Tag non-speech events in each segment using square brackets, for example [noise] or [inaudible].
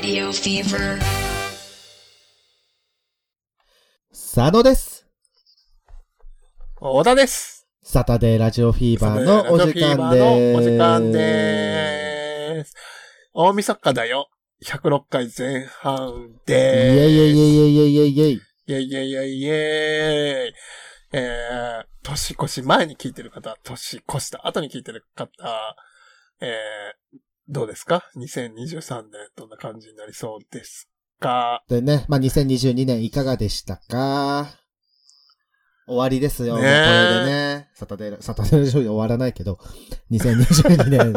Radio Fever. 佐野です。小田です。サタデーラジオフィーバーのお時間です。のお時間でーす。大晦日だよ。106回前半イでーす。ェイイェイイェイイェイイェイイェイイェイ。イェイイェイイェイイェイ。えー、年越し前に聞いてる方、年越した後に聞いてる方、えー、どうですか ?2023 年、どんな感じになりそうですか？でね、まあ、2022年いかがでしたか？終わりですよ。ねこれでね。サタデー、サタデーラジオで終わらないけど、2022年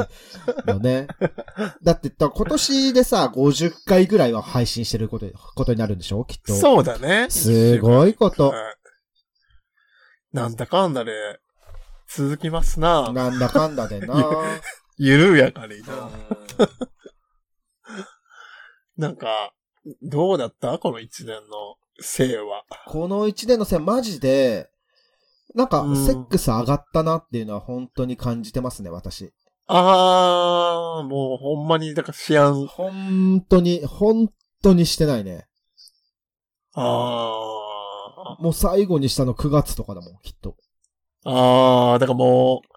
のね。[laughs] だって、だ今年でさ、50回ぐらいは配信してること、ことになるんでしょ？きっと。そうだね。すごいこと。はいなんだかんだで、続きますな。なんだかんだでな。[laughs] 緩やかにな。なんか、どうだった？この一年の生は。この一年のせい、マジで、なんかう、んセックス上がったなっていうのは本当に感じてますね、私。あー、もうほんまに、だからシアン、本当に、本当にしてないね。あもう最後にしたの9月とかだもん、きっと。ー、あー、だからもう、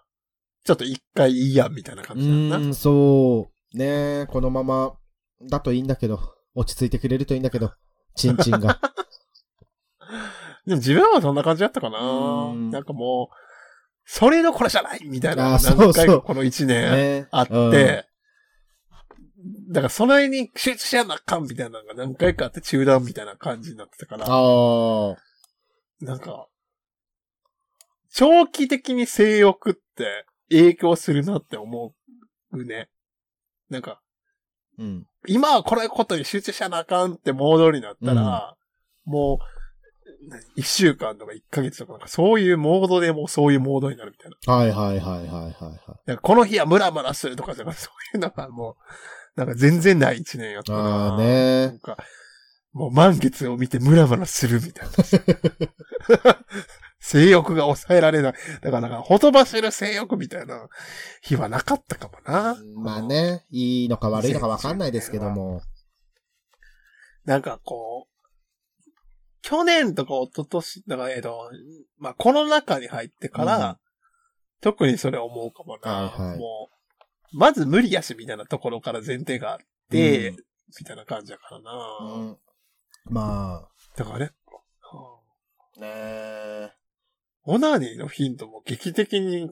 ちょっと一回いいや、みたいなう感じなんだな。ーん、そう。ねえ、このまま、だといいんだけど、落ち着いてくれるといいんだけど、チンチンが。[laughs] でも自分はそんな感じだったかな。うん。なんかもう、それどころじゃないみたいな、何回かこの一年ね。あって、だからその辺に集中しやなあかんみたいなのが何回かあって中断みたいな感じになってたから、ああ。なんか、長期的に性欲って影響するなって思うね。なんか、うん。今はこれことに集中しやなあかんってモードになったら、もう、一週間とか一ヶ月とかなんかそういうモードでもうそういうモードになるみたいな。はいはいはいはいはいはい。なんかこの日はムラムラするとかじゃなくて、そういうのがもう、なんか全然ない一年やったな。ああなねんか、もう満月を見てムラムラするみたいな。[laughs] 性欲が抑えられない。だからなんか、ほとばしる性欲みたいな日はなかったかもな。まあ。ね、いいのか悪いのかわかんないですけども。なんかこう、去年とか一昨年だから、えっと、まあコロナ禍に入ってから、うん特にそれ思うかもな。はいはいもう、まず無理やしみたいなところから前提があって、うんみたいな感じだからな。うんまだからね、あ、ねえ。オナニーの頻度も劇的に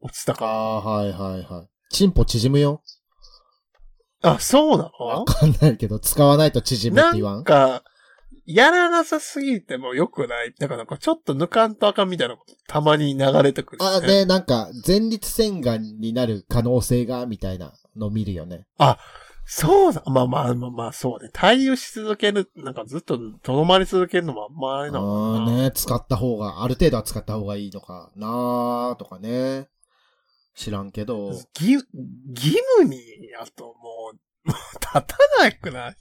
落ちたかああ、はいはいはい。チンポ縮むよ。ら。あ、そうなの？わかんないけど、使わないと縮むって言わなんんか、やらなさすぎても良くない？だからなんかちょっと抜かんとあかんみたいなことたまに流れてくる、あ、で、なんか、前立腺がんになる可能性が、みたいなのを見るよね。そうだ。まあまあまあまあ、そうね。対応し続ける、なんかずっととどまり続けるのもあんまあれあなのかな。あね、使った方が、ある程度は使った方がいいのかなーとかね。知らんけど。義、義務に、あともう、もう立たなくない？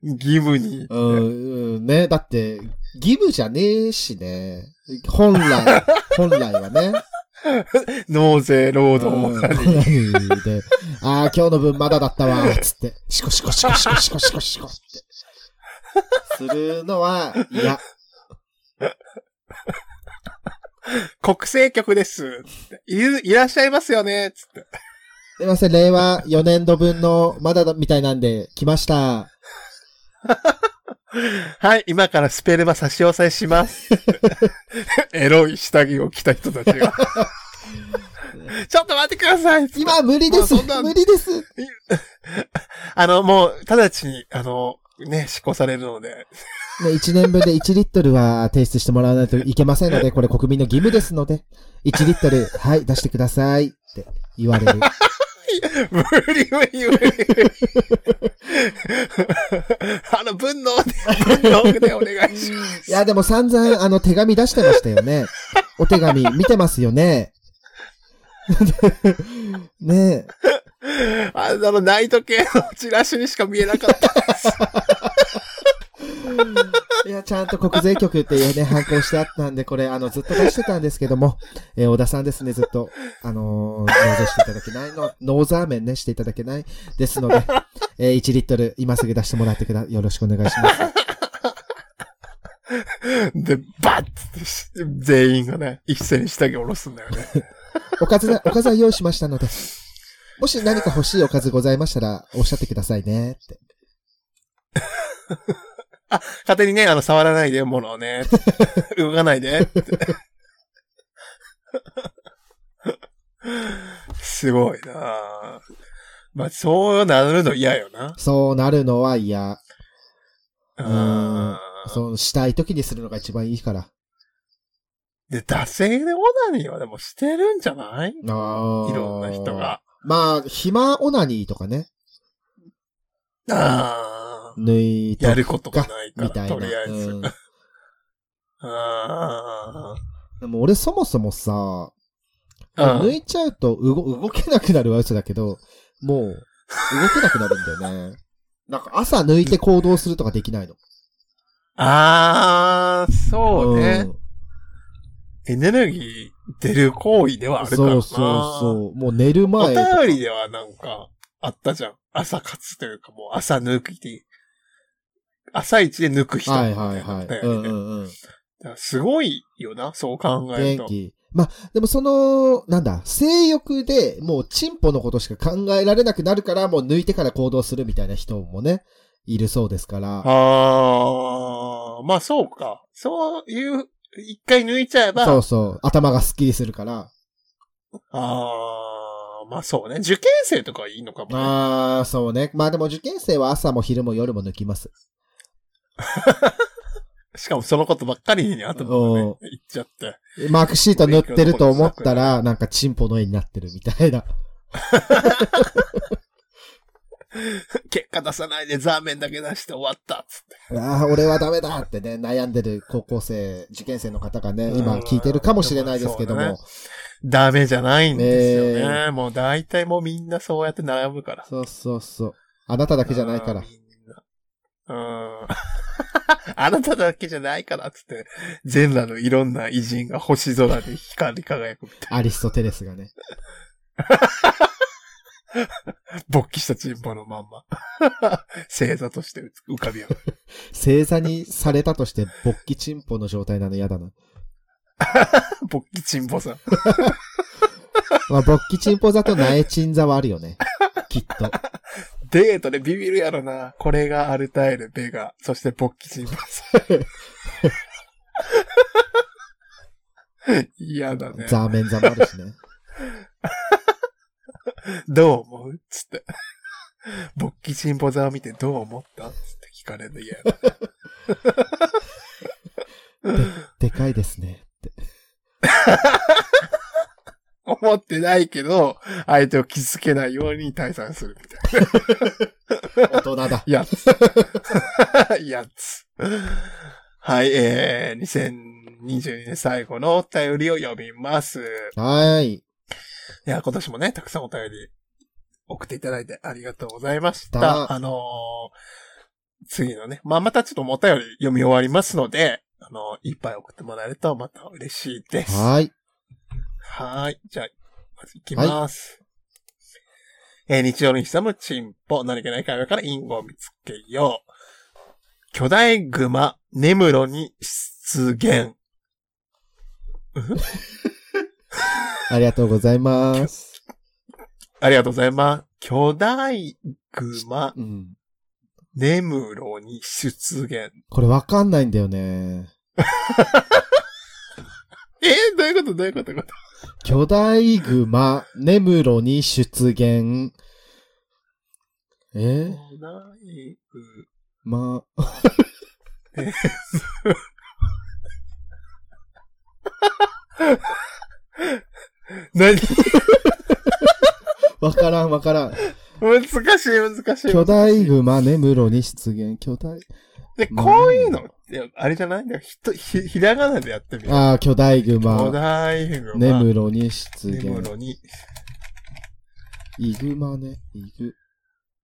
[laughs] 義務に。うん、うん、ね。だって、義務じゃねえしね。本来、本来はね。[laughs] 納税労うん働。で、[laughs] ああ、今日の分まだだったわ、つって、シコシコシコシコシコシコシコって。するのは、いや。国政局です。いる、いらっしゃいますよねつって。すいません、令和4年度分のまだだみたいなんで、来ました。はい、今からスペルマ差し押さえします。[laughs] エロい下着を着た人たちが。[laughs] ちょっと待ってください今は無理ですもうそんな無理です [laughs] あの、もう、直ちに、あの、ね、執行されるので。ね、1年分で1リットルは提出してもらわないといけませんので、これ国民の義務ですので、1リットル、はい、出してくださいって言われる。無理無理無理。あの、分納で、分納でお願いします。いや、でも散々、あの、手紙出してましたよね。お手紙見てますよね。[laughs] ねあの、ナイト系のチラシにしか見えなかった。え。[laughs] いや、や、ちゃんと国税局っていうね、反抗してあったんで、これ、あの、ずっと出してたんですけども、えー小田さんですね、ずっと、あのー、納税していただけないの、ノーザーメンね、していただけないですので、えー1リットル、今すぐ出してもらってくだ、よろしくお願いします。[laughs] で、バッてし全員がね、一斉に下着下ろすんだよね。[laughs] おかずな、おかずは用意しましたので、もし何か欲しいおかずございましたら、おっしゃってくださいね、って。[laughs] 勝手にね、あの、触らないで、物をね。[laughs] 動かないで。[laughs] すごいなぁまあ、そうなるの嫌よな。そうなるのは嫌。ううんん。そう、したい時にするのが一番いいから。で、惰性でオナニーはでもしてるんじゃない？いあーろんな人が。。まあ、暇オナニーとかね。ああ。縫いとやることがないから、みたいな。とりあえず。うん [laughs] あでも俺そもそもさ、抜いちゃうと動動けなくなるは嘘だけど、もう動けなくなるんだよね。[laughs] なんか朝抜いて行動するとかできないの。ああ、そうね。んエネルギー出る行為ではあるからな。そうそうそう。もう寝るお前とか。便りではなんか、あったじゃん。朝活というかもう朝抜くて、朝一で抜く人はいみたはいはい。なのだうんよねうんうん。だからすごいよな、そう考えると。元気。まあ、でもその、なんだ、性欲でもうチンポのことしか考えられなくなるから、もう抜いてから行動するみたいな人もね、いるそうですから。ああ、まあそうか。そういう、一回抜いちゃえば、そうそう。頭がスッキリするから。ああ、まあそうね。受験生とかはいいのかもね。あー、そうね。まあでも受験生は朝も昼も夜も抜きます。[laughs] しかもそのことばっかりに頭がねお、言っちゃって。マークシート塗ってると思ったら、なんかチンポの絵になってるみたいな。[laughs] 結果出さないでザーメンだけ出して終わったっつって。ああ、俺はダメだってね、悩んでる高校生、受験生の方がね、今聞いてるかもしれないですけども。ダメじゃないんですよね。ねもう大体もうみんなそうやって悩むから。そうそうそう。あなただけじゃないからうん。みうん。[laughs] あなただけじゃないからっつって、全裸のいろんな偉人が星空で光り輝くみたいアリストテレスがね。な。[laughs] 勃起したチンポのまんま。[laughs] 星座として浮かび合う。星座にされたとして、勃起チンポの状態なの嫌だな。勃起チンポさん。まあ、勃起チンポ座と苗チン座はあるよね。きっと。デートでビビるやろな。これがアルタイル、ベガ、そして勃起チンポさん。[laughs] 嫌だね。ザーメン座もあるしね。[laughs] どう思う？つって。勃起チンポ座を見てどう思った？つって聞かれるの嫌だ。[laughs] でかいですね。って。思ってないけど、相手を傷つけないように退散するみたいな。大人だ。[laughs] やつ。やつ。はい、えー、2022年最後のお便りを読みます。はーい。いや、今年もね、たくさんお便り送っていただいてありがとうございました。だあのー次のね、まあ、またちょっとお便り読み終わりますので、あのいっぱい送ってもらえるとまた嬉しいです。はーい。はーい。じゃあ、まず行きます。えー日常に潜むチンポ、何気ない会話から隠語を見つけよう。巨大グマ、根室に出現。[laughs] ありがとうございます。[laughs] ありがとうございます。巨大グマ、うん。根室に出現。これわかんないんだよね。[laughs] こということどういうこと？巨大グマ、根室に出現。え？巨大グま、[laughs] 何？わからんわからん。難しい難しい。巨大グマ、根室に出現。巨大。で、こういうの？って、あれじゃない？ひとひ、ひらがなでやってみる。ああ、巨大グ巨マ、大グマ。根室に出根現。室に。イグマね、イグ。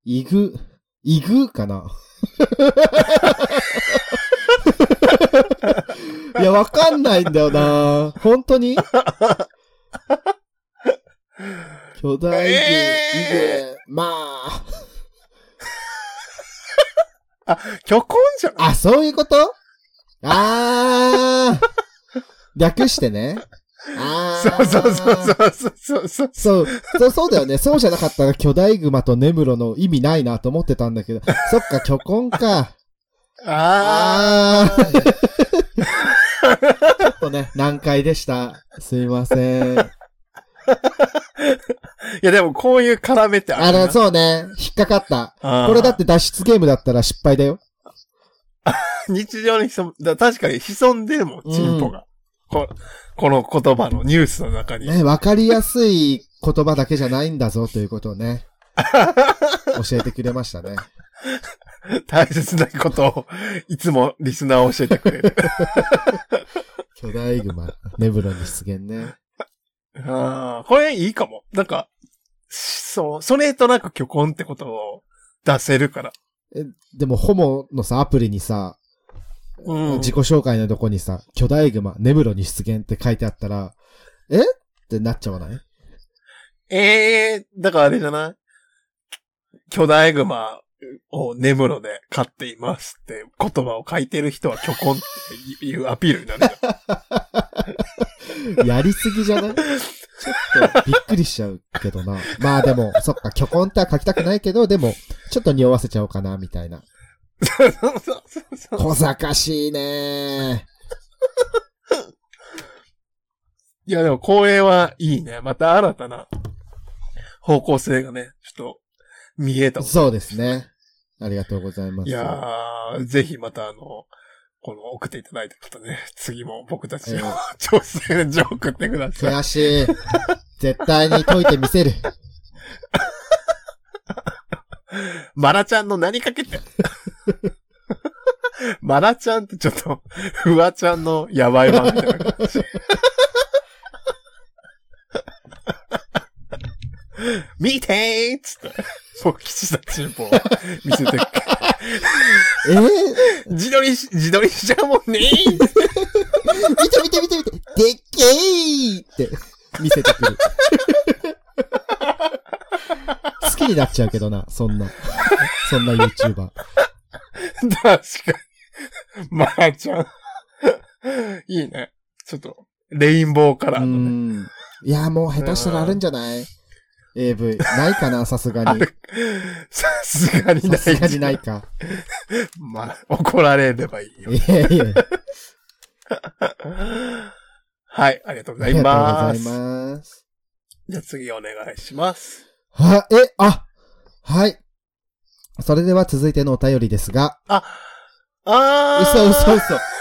イグ、イグかな？[laughs] わかんないんだよな。本当に？[laughs] 巨大魚、えいまあ。虚婚じゃん。あ、そういうこと？あー。[laughs] 略してね。あー。そうそうそうそうそうそう。そう、そう、そうだよね。そうじゃなかったら巨大熊と根室の意味ないなと思ってたんだけど。そっか、巨根か。ああー。ちょっとね、難解でした。すいません。ー。いやでもこういう絡めってああれ、るな。そうね。引っかかった。あーこれだって脱出ゲームだったら失敗だよ。[laughs] 日常に潜ん、だ確かに潜んでるもん、チンポが。ここの言葉のニュースの中に。ね、わかりやすい言葉だけじゃないんだぞということをね、[laughs] 教えてくれましたね。大切なことを、いつもリスナーを教えてくれる。巨大熊、ネブロに出現ね。ああ、これいいかも。なんか、そう、それとなく虚婚ってことを出せるから。え、でも、ホモのさ、アプリにさ、うん自己紹介のとこにさ、巨大熊、ネブロに出現って書いてあったら、え？ってなっちゃわない？ええだからあれじゃない？巨大熊を根室で飼っていますって言葉を書いてる人は虚婚っていうアピールになるじ [laughs] やりすぎじゃない？ちょっとびっくりしちゃうけどな。まあでも、そっか、巨根っては書きたくないけど、でも、ちょっと匂わせちゃおうかな、みたいな。そうそうそう。小賢しいねいやでも光栄はいいね。また新たな方向性がね、ちょっと見えたそうですね。ありがとうございます。いやー、ぜひまたあの、この送っていただいた方ね、次も僕たちのええ挑戦状送ってください。悔しい。絶対に解いてみせる。[laughs] マラちゃんの何かけて。[laughs] マラちゃんってちょっと、フワちゃんのやばい版みたいな感じ。見てーっつって、僕、吉田チンポを見せて、[laughs] えー、自撮りし、自撮りしちゃうもんねー見て見て見て見てでっけーって見せてくる。好きになっちゃうけどな、そんな。そんな YouTuber。確かに。マラちゃん。いいね。ちょっと、レインボーカラうーのね。ん。いや、もう下手したらあるんじゃない？?AV。ないかな、さすがに。さすがにない。さすがにないか。まあ、怒られればいいよ。いやいや。[laughs] はい、ありがとうございありがとうます。ございます。じゃあ次お願いします。は、え、あ、はい。それでは続いてのお便りですが、あー嘘嘘嘘。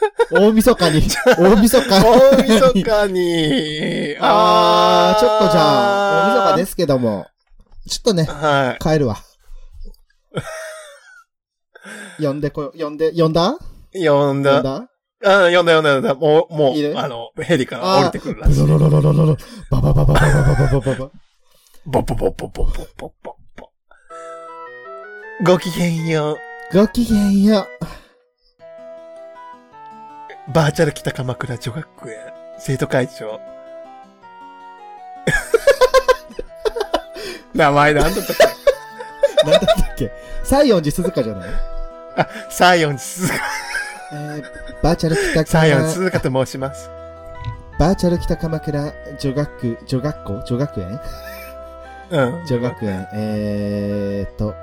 [laughs] 大晦日に、大晦日大晦日に、[laughs] あー、ちょっとじゃあ、大晦日す。ですけども、ちょっとね、はい。帰るわ。[laughs] 呼んでこよ、呼んで、呼んだ？呼んだ。呼んだ？あ呼んだ呼んだ呼んだ。もう、も、いうる？あの、ヘリから降りてくるらしい。ロロロロロロロ、バババババババババババ。ボポポポポポポポポ。ごきげんよごきげんよう。う。バーチャル北鎌倉女学園生徒会長。[laughs] 名前なんだったっけ？[laughs] なんだったっけ？西園寺鈴鹿じゃない？あ、サイオン鈴鹿、えー、バーチャル北サイオン鎌、鈴鹿と申します。バーチャル北鎌倉女学、女学校女学園？うん。女学園、えーっと、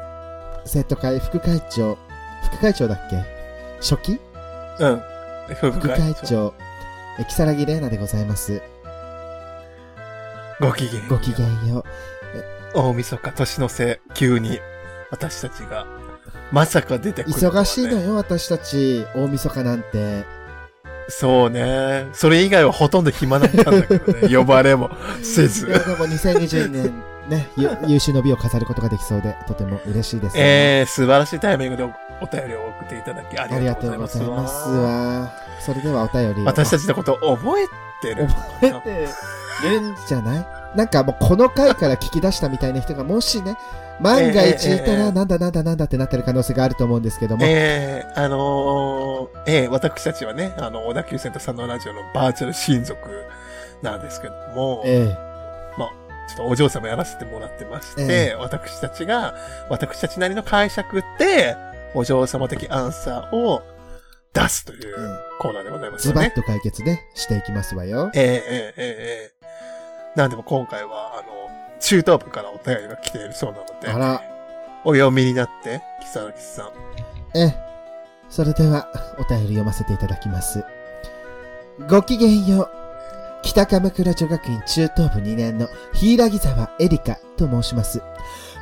生徒会副会長、副会長だっけ？初期？うん。副副会長、え、木更木玲奈でございます。ごきげん。よう。ごきげん。よう。大晦日、年の瀬、急に、私たちが、まさか出てくる、忙しいの。よ、私たち。大晦日なん。て。そうね。それ以外はほとん。ど暇だったん。だけどね。呼ばれもせず。でも2022年、ね、優秀の美を飾ることができそうで、とても嬉しいです、えー、素晴らしいタイミングでおお便りを送っていただきあありがとうございますす。わ。それではお便りを。私たちのこと覚えてる。覚えてるんじゃない？なんかもうこの回から聞き出したみたいな人がもしね、万が一いたら、ええええなんだなんだなんだってなってる可能性があると思うんですけども。ええあのーええ私たちはね、あの、小田急線と佐野ラジオのバーチャル親族なんですけども、えちょっとお嬢様やらせてもらってまして、え私たちが、私たちなりの解釈で、お嬢様的アンサーを出すというコーナーでございますね。ズバッと解決ね、していきますわよ。えー、えー、ええー、なんでも今回は、あの、中東部からお便りが来ているそうなので、あら。お読みになって、木更木さん。ええ。それでは、お便り読ませていただきます。ごきげんよう。北鎌倉女学院中等部2年の柊沢エリカと申します。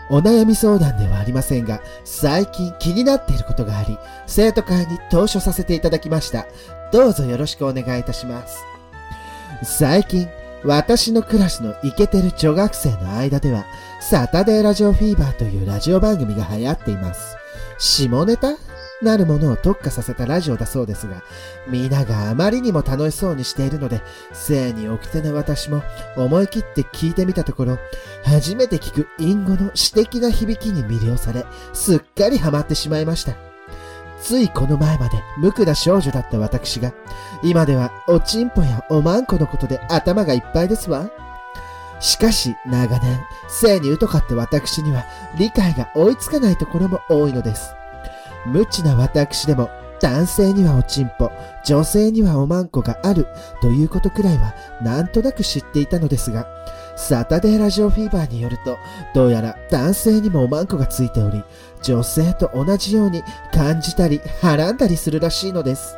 お悩み相談ではありませんが、最近気になっていることがあり、生徒会に投書させていただきました。どうぞよろしくお願いいたします。最近、私のクラスのイケてる女学生の間では、サタデーラジオフィーバーというラジオ番組が流行っています。下ネタなるものを特化させたラジオだそうですが、皆があまりにも楽しそうにしているので、性に奥手な私も思い切って聞いてみたところ、初めて聞く隠語の詩的な響きに魅了され、すっかりハマってしまいました。ついこの前まで無垢な少女だった私が、今ではおちんぽやおまんこのことで頭がいっぱいですわ。しかし長年、性に疎かった私には理解が追いつかないところも多いのです。無知な私でも男性にはおちんぽ、女性にはおまんこがあるということくらいはなんとなく知っていたのですが、サタデーラジオフィーバーによると、どうやら男性にもおまんこがついており、女性と同じように感じたり、はらんだりするらしいのです。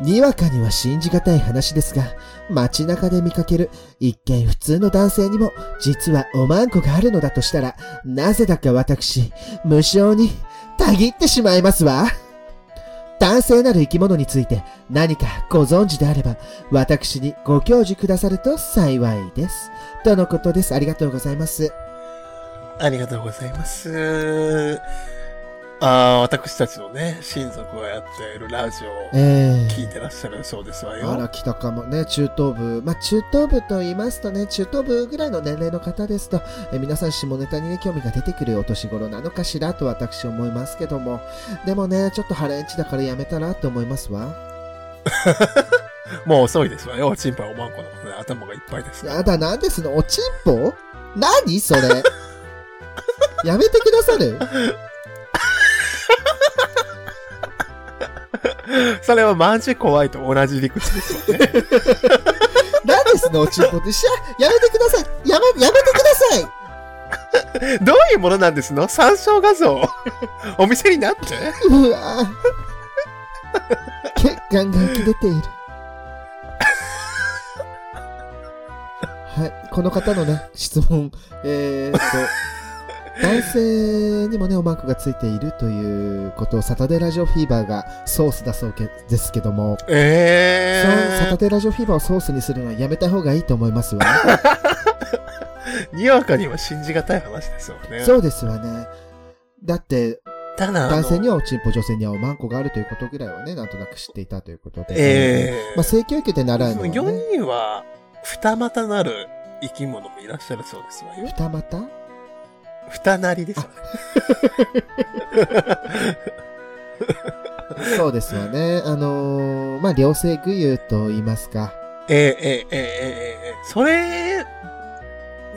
にわかには信じがたい話ですが、街中で見かける一見普通の男性にも実はおまんこがあるのだとしたら、なぜだか私、無性にたぎってしまいますわ。男性なる生き物について何かご存知であれば、私にご教授くださると幸いです。とのことです。ありがとうございます。ありがとうございます。ああ、私たちのね、親族がやっているラジオをえ聞いてらっしゃるそうですわあよ。ら、北かもね、中等部。まあ、中等部と言いますとね、中等部ぐらいの年齢の方ですと、え皆さん下ネタにね、興味が出てくるお年頃なのかしらと私思いますけども。でもね、ちょっとハレンチだからやめたらって思いますわ。[laughs] もう遅いですわよ。チンパおまんこのことで頭がいっぱいです。やだ、なんですのおちんぽ？何それ？[laughs] やめてくださる？[laughs] それはマジ怖いと同じ理屈ですよね。何ですのおちんぽって。しゃ、やめてください。やめ、やめてください。[laughs] どういうものなんですの？参照画像。お店になって？うわ。ぁ血管が浮き出ている。はい、この方のね、質問、えー、っと、男性にもね、おマークがついているということをサタデーラジオフィーバーがソースだそうけですけども、えそうサタえデーラジオフィーバーをソースにするのはやめた方がいいと思いますわ。ー。[laughs] にわかには信じがたい話ですよね。そうですわね。だって、男性にはおちんぽ、女性にはおまんこがあるということぐらいはね、なんとなく知っていたということで。ええまあ、性教育で習うのは、ね、4人は二股なる生き物もいらっしゃるそうですわよ。二股？二なりです。[laughs] そうですよね。あのーまあ、両性具有と言いますか。ええええええええそれ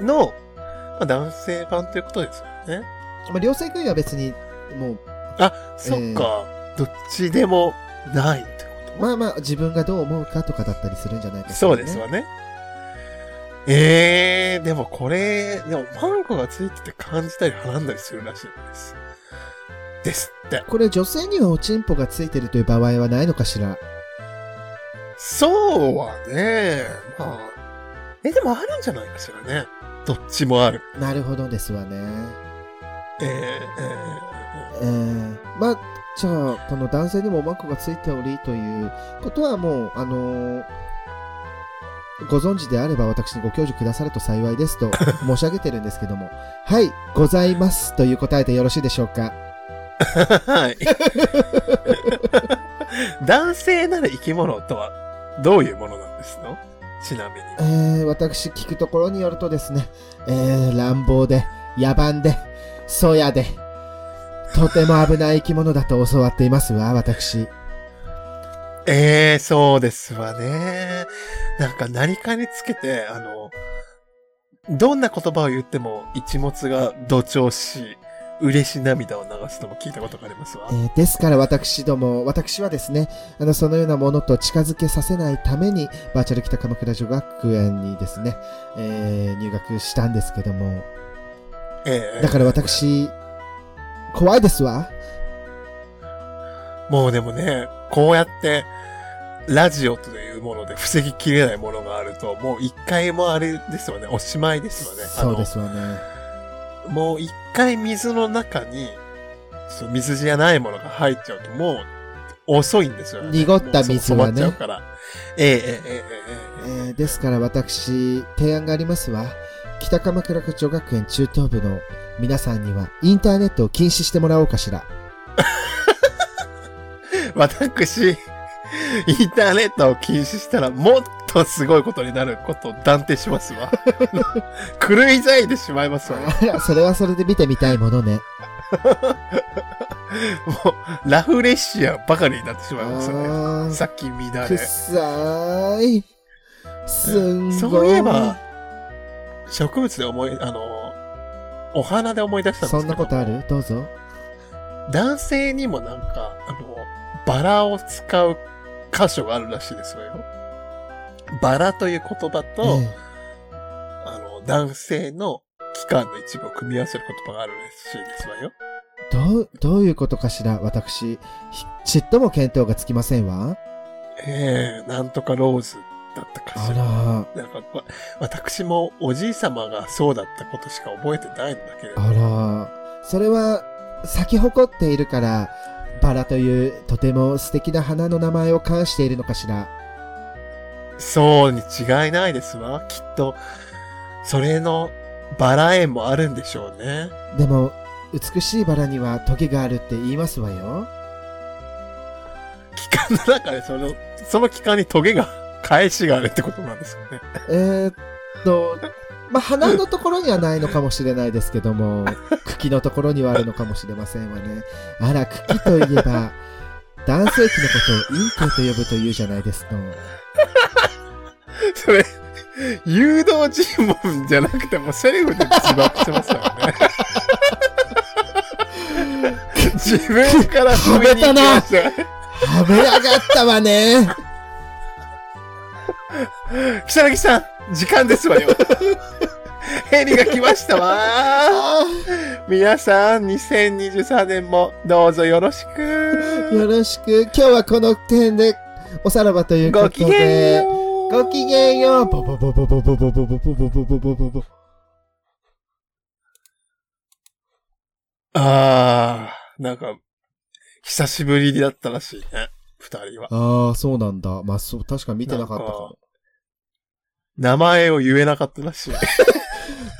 の、まあ、男性版ということですよね。まあ、両性具有は別に、もう、あ、そっか。どっちでもないってことまあまあ、自分がどう思うかとかだったりするんじゃないかしらそうですわね。ええでもこれ、でもマンコがついてて感じたりはらんだりするらしいんです。ですって。これ女性にはおちんぽがついてるという場合はないのかしら？そうはね、まあ。え、でもあるんじゃないかしらね。どっちもある。なるほどですわね。ええええー、まあ、じゃあ、この男性にもおまんこがついておりということはもう、あのーご存知であれば私にご教授くださると幸いですと [laughs] 申し上げてるんですけども、はい、ございますという答えでよろしいでしょうか。えはい。[laughs] 男性なる生き物とはどういうものなんですの？ちなみに。えー、私聞くところによるとですね、えー、乱暴で、野蛮で、そうやで。とても危ない生き物だと教わっていますわ、私。ええそうですわね。なんか何かにつけて、あの、どんな言葉を言っても一物が同調し、嬉し涙を流すのも聞いたことがありますわえ。ーですから私ども、私はですね、あの、そのようなものと近づけさせないために、バーチャル北鎌倉女学園にですね、えー入学したんですけども、ええだから私、怖いですわ。もうでもね、こうやって、ラジオというもので防ぎきれないものがあると、もう一回もあれですよね、おしまいですよね。そうですよね。もう一回水の中に、そう、水じゃないものが入っちゃうと、もう遅いんですよね。濁った水はねっちゃうから。えええええええええーですから私、提案がありますわ。北鎌倉女学園中等部の皆さんには、インターネットを禁止してもらおうかしら。私、インターネットを禁止したらもっとすごいことになることを断定しますわ。[laughs] 狂い咲いてしまいますわ。それはそれで見てみたいものね。う、ラフレシアばかりになってしまいますよね。さっき見だくれ。さい。すんごい。そういえば、植物で思い、あの、お花で思い出したんですけど。そんなことある？どうぞ。男性にもなんか、あの、バラを使う箇所があるらしいですわよ。バラという言葉と、えあの、男性の器官の一部を組み合わせる言葉があるらしいですわよ。えどう、どういうことかしら私、ひちっとも見当がつきませんわ。ええなんとかローズだったかあしら。ら、なんか、わ私もおじい様がそうだったことしか覚えてないんだけれど。あら、それは、咲き誇っているから、バラというとても素敵な花の名前を冠しているのかしら。そうに違いないですわ。きっと、それのバラ園もあるんでしょうね。でも、美しいバラにはトゲがあるって言いますわよ。期間の中でその、その期間にトゲが、返しがあるってことなんですよね。えー、っと、まあ、花のところにはないのかもしれないですけども、[laughs] 茎のところにはあるのかもしれませんわね。あら、茎といえば、[laughs] 男性器のことを陰茎と呼ぶというじゃないですの。[laughs] それ、誘導尋問じゃなくてもセリフで自爆してますよね。自分から踏みに行きましたよね。はめやがったわね。木更木さん、時間ですわよ。ヘリが来ましたわ。あ皆さん、2023年もどうぞよろしーく。よろしく。今日はこの点でおさらばということで。ごきげんよう。ごきげんよう。ボボボボボボボボボボボボボボボボ。あー、なんか、久しぶりだったらしいね。二人は。ああ、そうなんだ。まあ、そう、確か見てなかったかも。名前を言えなかったらしい。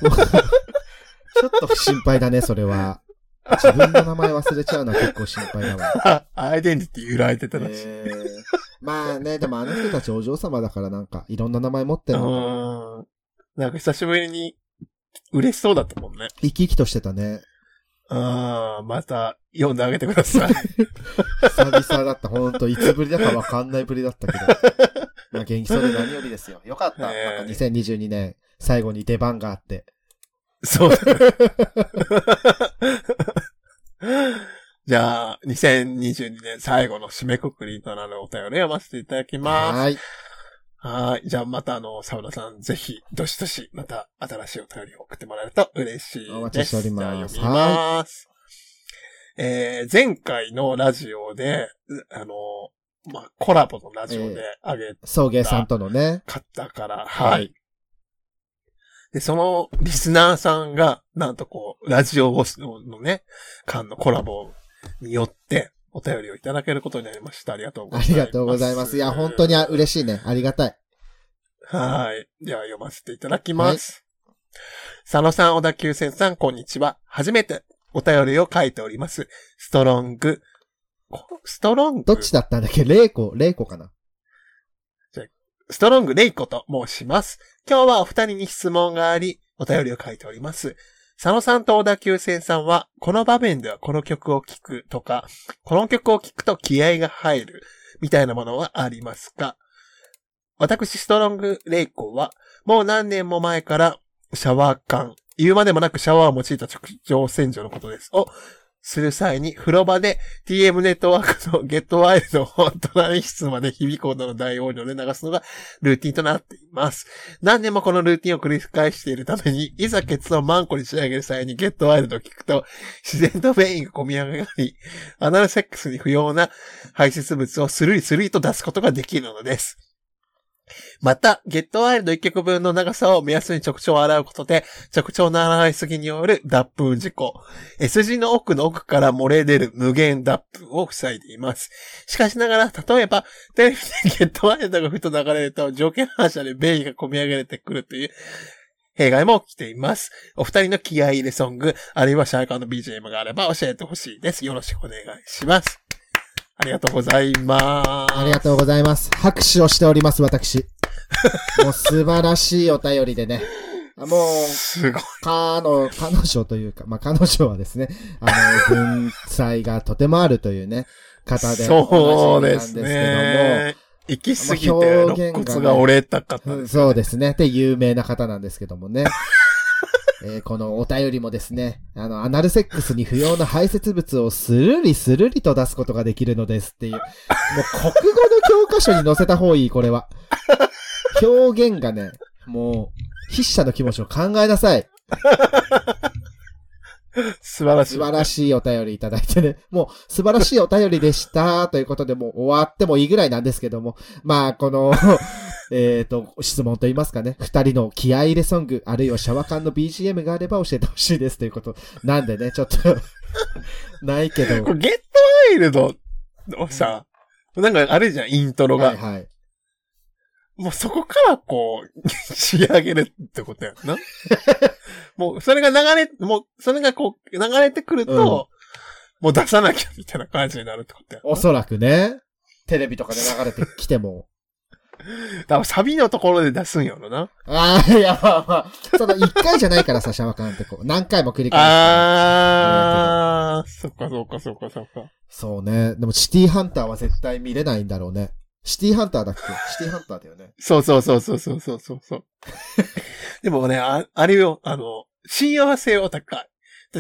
[laughs] ちょっと心配だね、それは。自分の名前忘れちゃうのは結構心配だわ。アイデンティティ揺られてたらしい。えーまあね、でもあの人たちお嬢様だからなんか、いろんな名前持ってうるのか。ーん。なんか久しぶりに嬉しそうだったもんね。生き生きとしてたね。あー、また読んであげてください。久々だった。ほんと、いつぶりだかわかんないぶりだったけど。[laughs] まあ元気そうで何よりですよ。よかった。えーなんか2022年、最後に出番があって。そう。じゃあ、2022年最後の締めくくりとなるお便りを読ませていただきます。はい。はい。じゃあまたあの、サウナさん、ぜひ、どしどし、また新しいお便りを送ってもらえると嬉しいです。お待ちしておりますじゃあ読みます。えー、前回のラジオで、あの、まあ、コラボのラジオであげ送迎さんとのね。方から、ははいい。で、そのリスナーさんが、なんとこう、ラジオのね、間のコラボによって、お便りをいただけることになりました。ありがとうございます。ありがとうございます。いや、本当にあ嬉しいね。ありがたい。はい。では読ませていただきます。佐野さん、小田急線さん、こんにちは。初めてお便りを書いております。ストロング。こストロング？どっちだったんだっけ？レイコ、レイコかな？ストロングレイコと申します。今日はお二人に質問があり、お便りを書いております。佐野さんと小田急線さんは、この場面ではこの曲を聴くとか、この曲を聴くと気合が入る、みたいなものはありますか？私、ストロングレイコーは、もう何年も前から、シャワー缶、言うまでもなくシャワーを用いた直上洗浄のことです。を、する際に風呂場で TM ネットワークのゲットワイルドを隣室まで響くほどの大音量で流すのがルーティンとなっています。何年もこのルーティンを繰り返しているために、いざケツをマンコに仕上げる際にゲットワイルドを聞くと、自然と便意が込み上がり、アナルセックスに不要な排泄物をスルリスルリと出すことができるのです。また、ゲットワイルド1曲分の長さを目安に直腸を洗うことで、直腸の洗いすぎによる脱粉事故、S 字の奥の奥から漏れ出る無限脱粉を塞いでいます。しかしながら、例えば、テレビでゲットワイルドがふと流れると、条件反射で便意が込み上げてくるという、弊害も起きています。お二人の気合入れソング、あるいはシャーカーの BGM があれば教えてほしいです。よろしくお願いします。ありがとうございます。ありがとうございます。拍手をしております、私。[laughs] もう素晴らしいお便りでね。もう、すごい。彼女、彼女というか、まあ、彼女はですね、あの、文才がとてもあるというね、方で。そうですね。行き過ぎて、肋骨が折れた方けども。です、そうですね。で、有名な方なんですけどもね。えーこのお便りもですね、あの、アナルセックスに不要な排泄物をスルリスルリと出すことができるのですっていう。もう国語の教科書に載せた方がいい、これは。表現がね、もう、筆者の気持ちを考えなさい。素晴らしい。素晴らしいお便りいただいてね。もう素晴らしいお便りでした。ということでもう終わってもいいぐらいなんですけども。まあ、この、えっと、質問といいますかね。二人の気合い入れソング、あるいはシャワカンの BGM があれば教えてほしいですということ。なんでね、ちょっと、[laughs] ないけど。これゲットワイルドのさ、なんかあれじゃん、イントロが。はいはい。もうそこからこう、仕上げるってことやんな。[laughs] もうそれが流れ、もうそれがこう流れてくると、もう出さなきゃみたいな感じになるってことや。おそらくね。テレビとかで流れてきても。だからサビのところで出すんやろな。ああ、いや、まあまあ。その一回じゃないからさ、シャワカンってこう、何回も繰り返す。あー、そっかそっかそっかそっか。そうね。でもシティハンターは絶対見れないんだろうね。シティハンターだっけ？シティハンターだよね。そうそうそうそうそうそうそうそう。[laughs] でもね、ああれよ、あの、親和性は高い。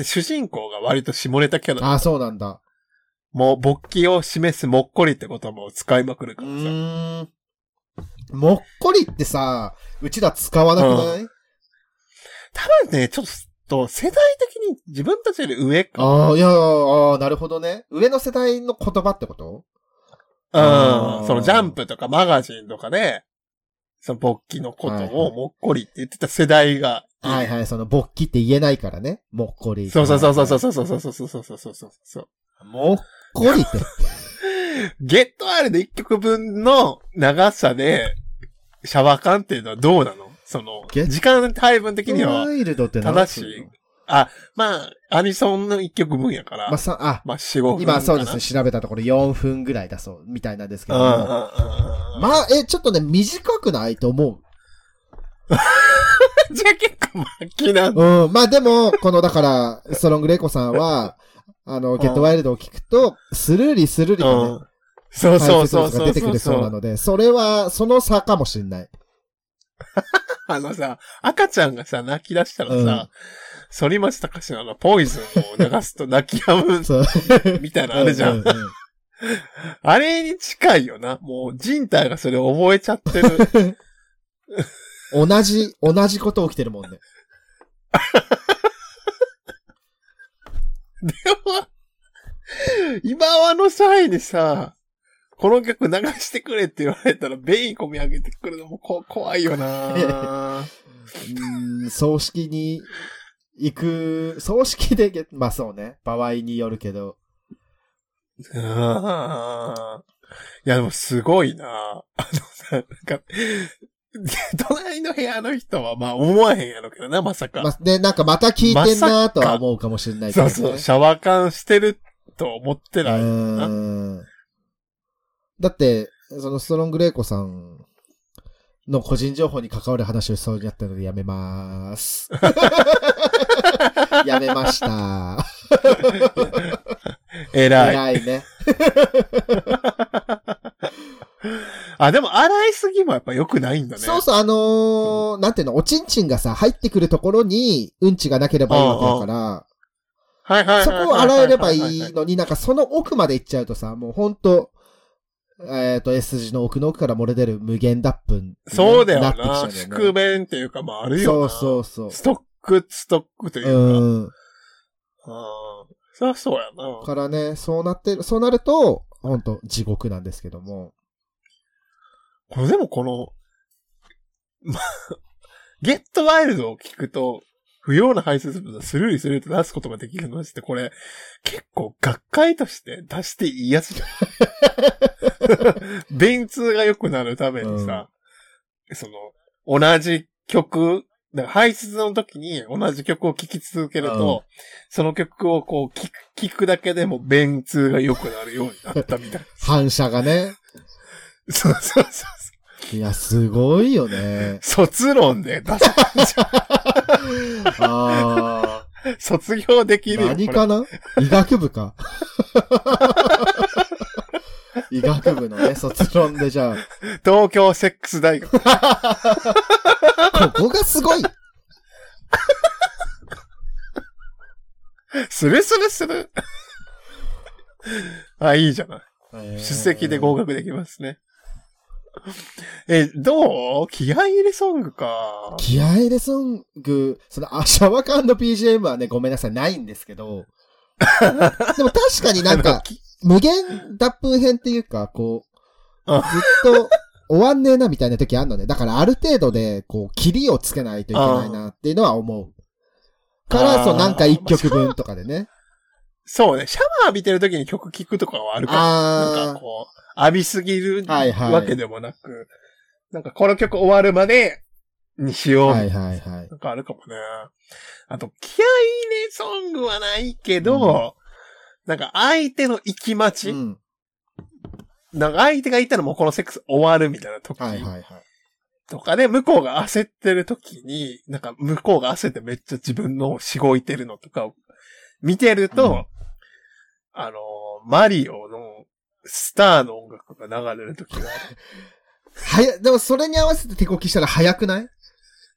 主人公が割と下ネタキャラああ、そうなんだ。もう勃起を示すもっこりってことも使いまくるうからさ。もっこりってさ、うちら使わなくない、多分ね、ちょっと世代的に自分たちより上か。ああ、いや、ああ、なるほどね。上の世代の言葉ってこと？うんそのジャンプとかマガジンとかで、その勃起のことをもっこりって言ってた世代が。はいはい、その勃起って言えないからね。もっこり。そうそうそうそうそうそうそうそうそうそうそう。もっこりって。ゲットアールで1曲分の長さで、シャワー感っていうのはどうなの？その、時間配分的にはワ、イルドって何正しい？あ、まあ、アニソンの1曲分やから、まあ、さ、あ、まあ、4、5分今そうですねね、。調べたところ4分ぐらいだそう、みたいなんですけうんど。まあ、え、ちょっとね、短くないと思 [laughs] じゃあ結構末期なんう。だ。うん。まあでも、この、だから、ストロングレイコさんは、あの、ゲットワイルドを聞くと、スルリスルリとね、うん。そうそうそう出てくるそうなので、それは、その差かもしんない。[laughs] あのさ、赤ちゃんがさ、泣き出したらうんさ、反町隆史のあの、ポイズンを流すと泣き止む。[laughs] みたいなのあるじゃ。うんうんうんあれに近いよな。もう人体がそれを覚えちゃってる。[laughs] 同じ、同じこと起きてるもんね。でも、今はの際にさ、この曲流してくれって言われたら、ベイン込み上げてくるのもこ怖いよなうーん、葬式に行く、葬式でゲ、まあそうね。場合によるけど。あーいや、でもすごいなあのさ、なんか、[laughs] 隣の部屋の人は、まあ、思わへんやろけどな、まさか。ま、ね、なんかまた聞いてんなとは思うかもしれないけど、ね、そうそう、シャワー缶してると思ってないな。だって、そのストロングレイコさんの個人情報に関わる話をしそうになったのでやめまーす。[laughs] やめました。[laughs] 偉い。偉いね。あ、でも洗いすぎもやっぱ良くないんだね。そうそう、あのー、なんていうの、おちんちんがさ、入ってくるところに、うんちがなければいいわけだから、はいはい、はい、そこを洗えればいいのに、なんかその奥まで行っちゃうとさ、もうほんと、えっ、ー、と、S 字の奥の奥から漏れ出る無限脱粉。そうだよな。なね、宿便っていうか、まああるよな。そうそうそう。ストック、ストックというか。うん。ああ。そりゃそうやな。からね、そうなってる、そうなると、本当地獄なんですけども。これでもこの、ま、ゲットワイルドを聞くと、不要な排泄物をスルリスルリと出すことができるのして、これ、結構学会として出していいやつじゃん。[laughs] [laughs] 便通が良くなるためにさ、うん、その、同じ曲だから排出の時に同じ曲を聴き続けると、その曲をこう聴く、聴くだけでも便通が良くなるようになったみたいな。[laughs] 反射がね。[laughs] そうそうそう。いや、すごいよね。卒論で出したんじゃん。[laughs] ああ。卒業できる。何かな？医学部か。医学部のね、卒論でじゃあ。東京セックス大学。ここがすごいするするする。あ、いいじゃない。出席で合格できますね。え、どう気合入れソングか。気合入れソング、その、アシャワカ &PGM はね、ごめんなさい、ないんですけど、[laughs] でも確かになんか、無限脱粉編っていうか、こう、ずっと終わんねえなみたいな時あるのね。だからある程度で、こう、キリをつけないといけないなっていうのは思う。から、そう、なんか一曲分とかでね。そうね。シャワー浴びてる時に曲聴くとかはあるから。なんかこう、浴びすぎるわけでもなく、はいはい、なんかこの曲終わるまで、にしよう。はいはいはい。なんかあるかもね。あと、気合いねソングはないけど、うん、なんか相手の行き待ち、うん、なんか相手がいたらもうこのセックス終わるみたいな時。はいはいはい。とかで、向こうが焦ってる時に、なんか向こうが焦ってめっちゃ自分のしごいてるのとかを見てると、うん、あの、マリオのスターの音楽が流れる時がある。[laughs] はや、でもそれに合わせて手こきしたら早くない？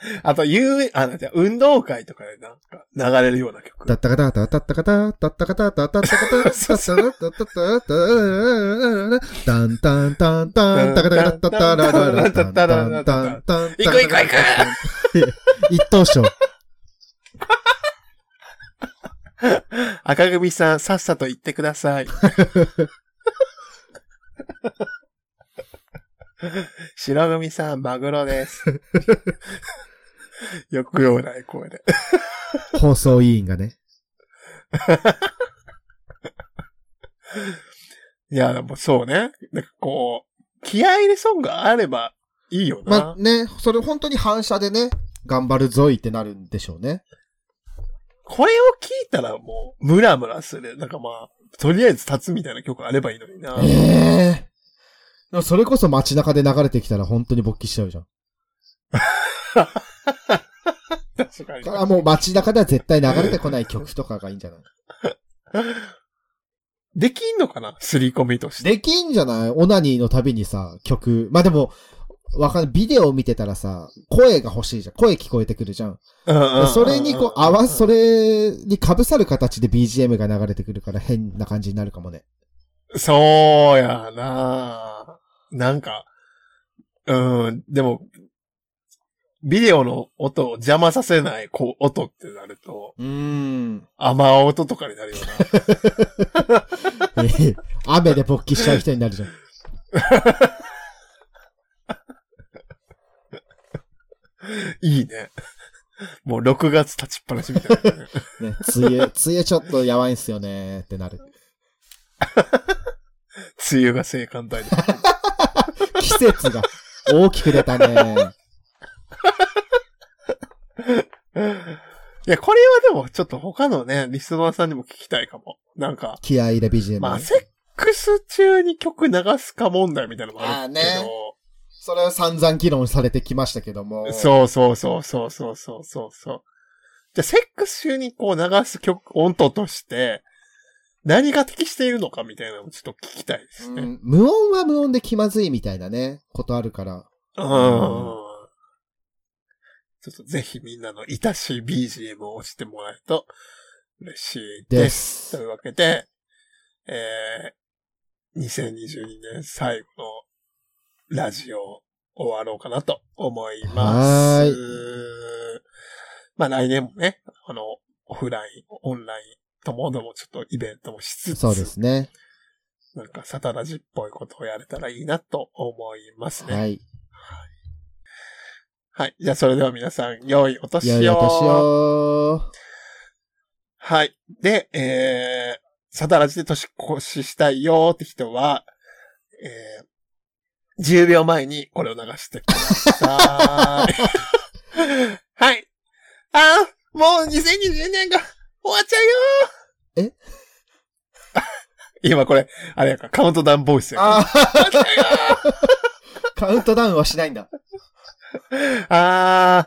[laughs] あと、有名、あの、じゃあ運動会とかでなんか流れるような曲。タッタカタタタッタカタタッタカタタタッタカタタッタタタタタタタンタンタンタンタカタカタタラララタンタンタンタン行く行く行く一等賞。赤組さん、さっさと言ってください。白組さん、マグロです。よくようない声で。放送委員がね。[laughs] いや、でもそうね。なんかこう、気合い入れソングあればいいよな。まあね、それ本当に反射でね、頑張るぞいってなるんでしょうね。これを聞いたらもう、ムラムラする。なんかまあ、とりあえず立つみたいな曲あればいいのにな。ええでもそれこそ街中で流れてきたら本当に勃起しちゃうじゃん。[laughs] 確かにだからもう街中では絶対流れてこない曲とかがいいんじゃない？[laughs] できんのかな？すり込みとして。できんじゃない？オナニーのたびにさ、曲。まあ、でも、わかんない。ビデオを見てたらさ、声が欲しいじゃん。声聞こえてくるじゃん。それにこう、合わ、それに被さる形で BGM が流れてくるから変な感じになるかもね。そうやななんか、うん、でも、ビデオの音を邪魔させない、こう、音ってなると、うん。雨音とかになるよな。[laughs] 雨で勃起しちゃう人になるじゃん。[laughs] いいね。もう6月立ちっぱなしみたいな、[laughs] ね。梅雨、梅雨ちょっとやばいんすよねってなる。梅雨が生還帯で。季節が大きく出たね。いや、これはでも、ちょっと他のね、リスナーさんにも聞きたいかも。なんか。気合入れ BGM。まあ、セックス中に曲流すか問題みたいなのもあるけど。あね。それは散々議論されてきましたけども。そうそうそうそうそうそうそうそう。じゃあ、セックス中にこう流す曲、音頭として、何が適しているのかみたいなのをちょっと聞きたいですね。無音は無音で気まずいみたいなね、ことあるから。うん。ちょっとぜひみんなのいたし BGM を押してもらえると嬉しいです。ですというわけで、えー、2022年最後のラジオ終わろうかなと思います。まあ来年もね、あの、オフライン、オンラインともどもちょっとイベントもしつつ、そうですね。なんかサタラジっぽいことをやれたらいいなと思いますね。はい。はいはい。じゃあ、それでは皆さん、良いお年を。良いお年を。はい。で、えー、サタラジで年越ししたいよーって人は、えー、10秒前にこれを流してください。[laughs] はい。あー、もう2020年が終わっちゃうよーえ？[laughs] 今これ、あれやか、カウントダウンボイスやか。あ終わっちゃうよカウントダウンはしないんだ。あ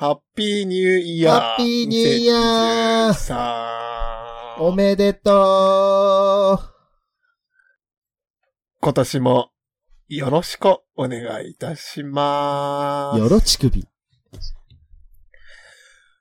ハッピーニューイヤー。ハッピーニューイヤーさあ、おめでと今年もよろしくお願いいたしまう。す。よろちくび。